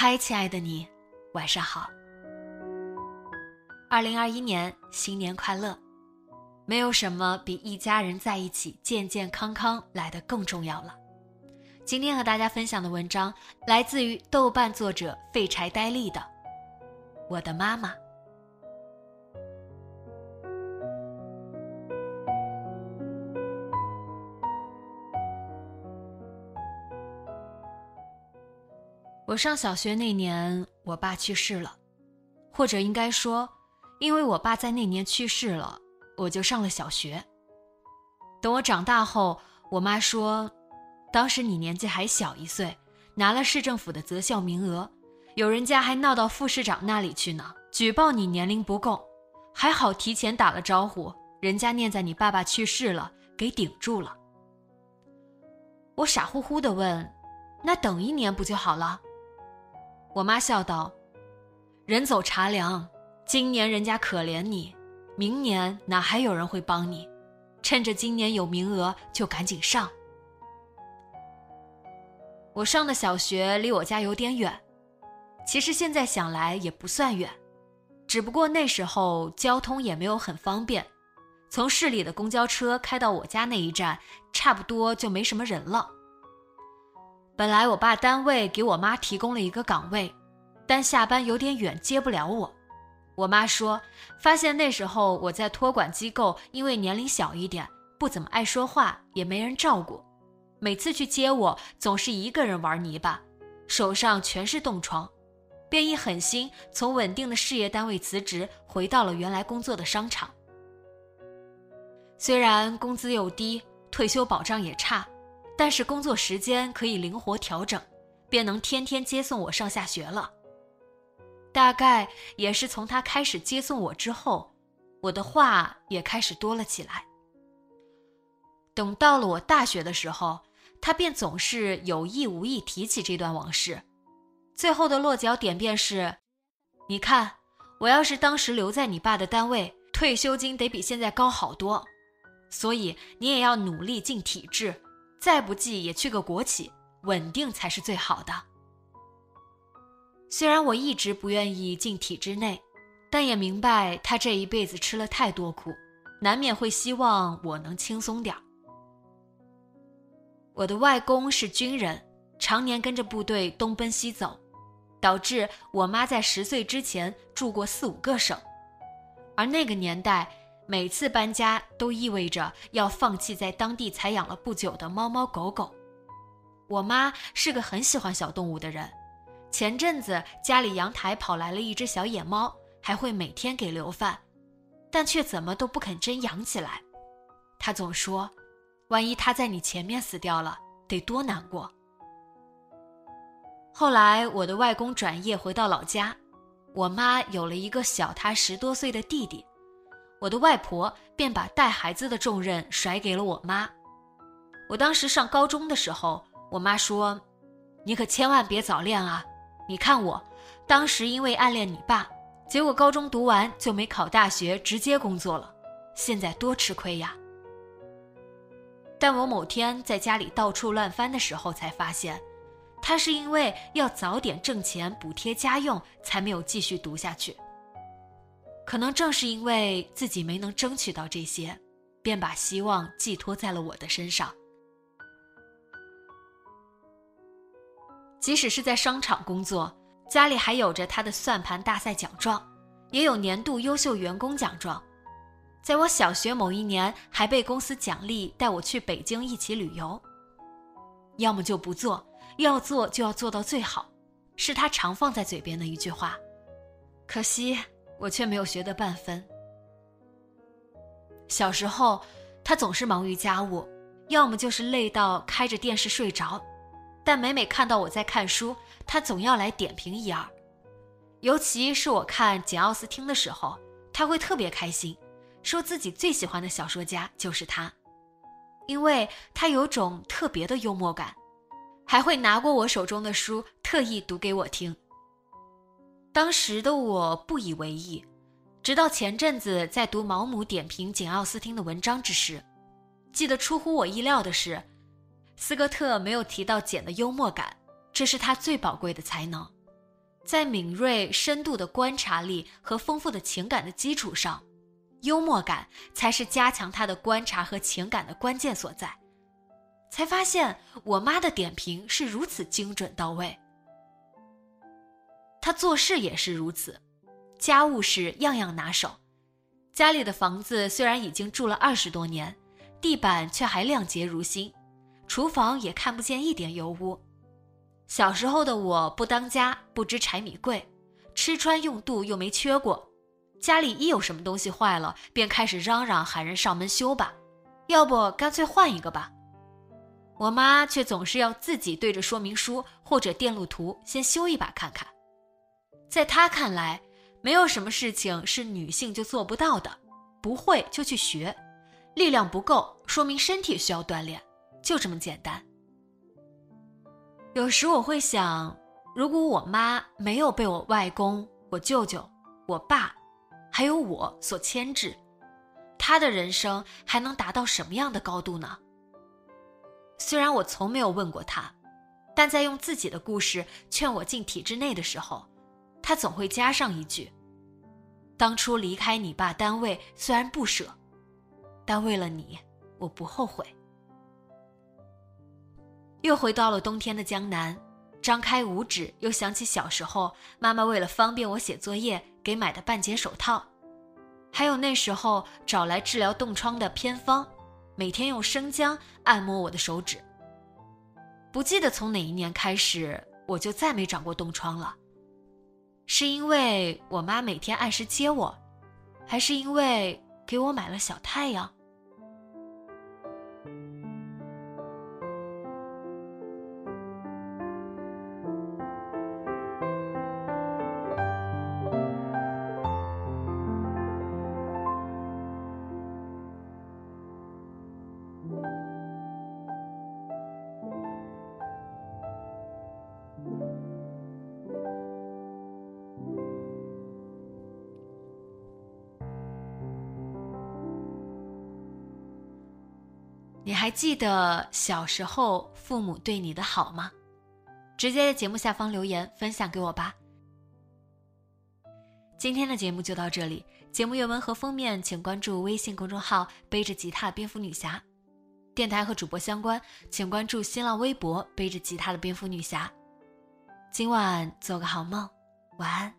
嗨，亲爱的你，晚上好。二零二一年新年快乐！没有什么比一家人在一起健健康康来的更重要了。今天和大家分享的文章来自于豆瓣作者废柴呆立的《我的妈妈》。我上小学那年，我爸去世了，或者应该说，因为我爸在那年去世了，我就上了小学。等我长大后，我妈说，当时你年纪还小一岁，拿了市政府的择校名额，有人家还闹到副市长那里去呢，举报你年龄不够，还好提前打了招呼，人家念在你爸爸去世了，给顶住了。我傻乎乎的问，那等一年不就好了？我妈笑道：“人走茶凉，今年人家可怜你，明年哪还有人会帮你？趁着今年有名额，就赶紧上。”我上的小学离我家有点远，其实现在想来也不算远，只不过那时候交通也没有很方便，从市里的公交车开到我家那一站，差不多就没什么人了。本来我爸单位给我妈提供了一个岗位，但下班有点远，接不了我。我妈说，发现那时候我在托管机构，因为年龄小一点，不怎么爱说话，也没人照顾。每次去接我，总是一个人玩泥巴，手上全是冻疮，便一狠心从稳定的事业单位辞职，回到了原来工作的商场。虽然工资又低，退休保障也差。但是工作时间可以灵活调整，便能天天接送我上下学了。大概也是从他开始接送我之后，我的话也开始多了起来。等到了我大学的时候，他便总是有意无意提起这段往事，最后的落脚点便是：你看，我要是当时留在你爸的单位，退休金得比现在高好多，所以你也要努力进体制。再不济也去个国企，稳定才是最好的。虽然我一直不愿意进体制内，但也明白他这一辈子吃了太多苦，难免会希望我能轻松点儿我的外公是军人，常年跟着部队东奔西走，导致我妈在十岁之前住过四五个省，而那个年代。每次搬家都意味着要放弃在当地才养了不久的猫猫狗狗。我妈是个很喜欢小动物的人，前阵子家里阳台跑来了一只小野猫，还会每天给留饭，但却怎么都不肯真养起来。她总说，万一它在你前面死掉了，得多难过。后来我的外公转业回到老家，我妈有了一个小她十多岁的弟弟。我的外婆便把带孩子的重任甩给了我妈。我当时上高中的时候，我妈说：“你可千万别早恋啊！你看我，当时因为暗恋你爸，结果高中读完就没考大学，直接工作了，现在多吃亏呀。”但我某天在家里到处乱翻的时候，才发现，他是因为要早点挣钱补贴家用，才没有继续读下去。可能正是因为自己没能争取到这些，便把希望寄托在了我的身上。即使是在商场工作，家里还有着他的算盘大赛奖状，也有年度优秀员工奖状，在我小学某一年还被公司奖励带我去北京一起旅游。要么就不做，要做就要做到最好，是他常放在嘴边的一句话。可惜我却没有学得半分。小时候，他总是忙于家务，要么就是累到开着电视睡着，但每每看到我在看书，他总要来点评一二。尤其是我看简奥斯汀的时候，他会特别开心，说自己最喜欢的小说家就是他，因为他有种特别的幽默感，还会拿过我手中的书特意读给我听。当时的我不以为意，直到前阵子在读毛姆点评简奥斯汀的文章之时，记得出乎我意料的是，斯科特没有提到简的幽默感，这是他最宝贵的才能。在敏锐、深度的观察力和丰富的情感的基础上，幽默感才是加强他的观察和情感的关键所在。才发现我妈的点评是如此精准到位。他做事也是如此，家务事样样拿手。家里的房子虽然已经住了二十多年，地板却还亮洁如新，厨房也看不见一点油污。小时候的我不当家，不知柴米贵，吃穿用度又没缺过。家里一有什么东西坏了，便开始嚷嚷喊人上门修吧，要不干脆换一个吧。我妈却总是要自己对着说明书或者电路图先修一把看看。在她看来，没有什么事情是女性就做不到的，不会就去学，力量不够说明身体需要锻炼，就这么简单。有时我会想，如果我妈没有被我外公、我舅舅、我爸，还有我所牵制，她的人生还能达到什么样的高度呢？虽然我从没有问过她，但在用自己的故事劝我进体制内的时候，他总会加上一句：“当初离开你爸单位虽然不舍，但为了你，我不后悔。”又回到了冬天的江南，张开五指，又想起小时候妈妈为了方便我写作业给买的半截手套，还有那时候找来治疗冻疮的偏方，每天用生姜按摩我的手指。不记得从哪一年开始，我就再没长过冻疮了。是因为我妈每天按时接我，还是因为给我买了小太阳？你还记得小时候父母对你的好吗？直接在节目下方留言分享给我吧。今天的节目就到这里，节目原文和封面请关注微信公众号“背着吉他蝙蝠女侠”，电台和主播相关请关注新浪微博“背着吉他的蝙蝠女侠”。今晚做个好梦，晚安。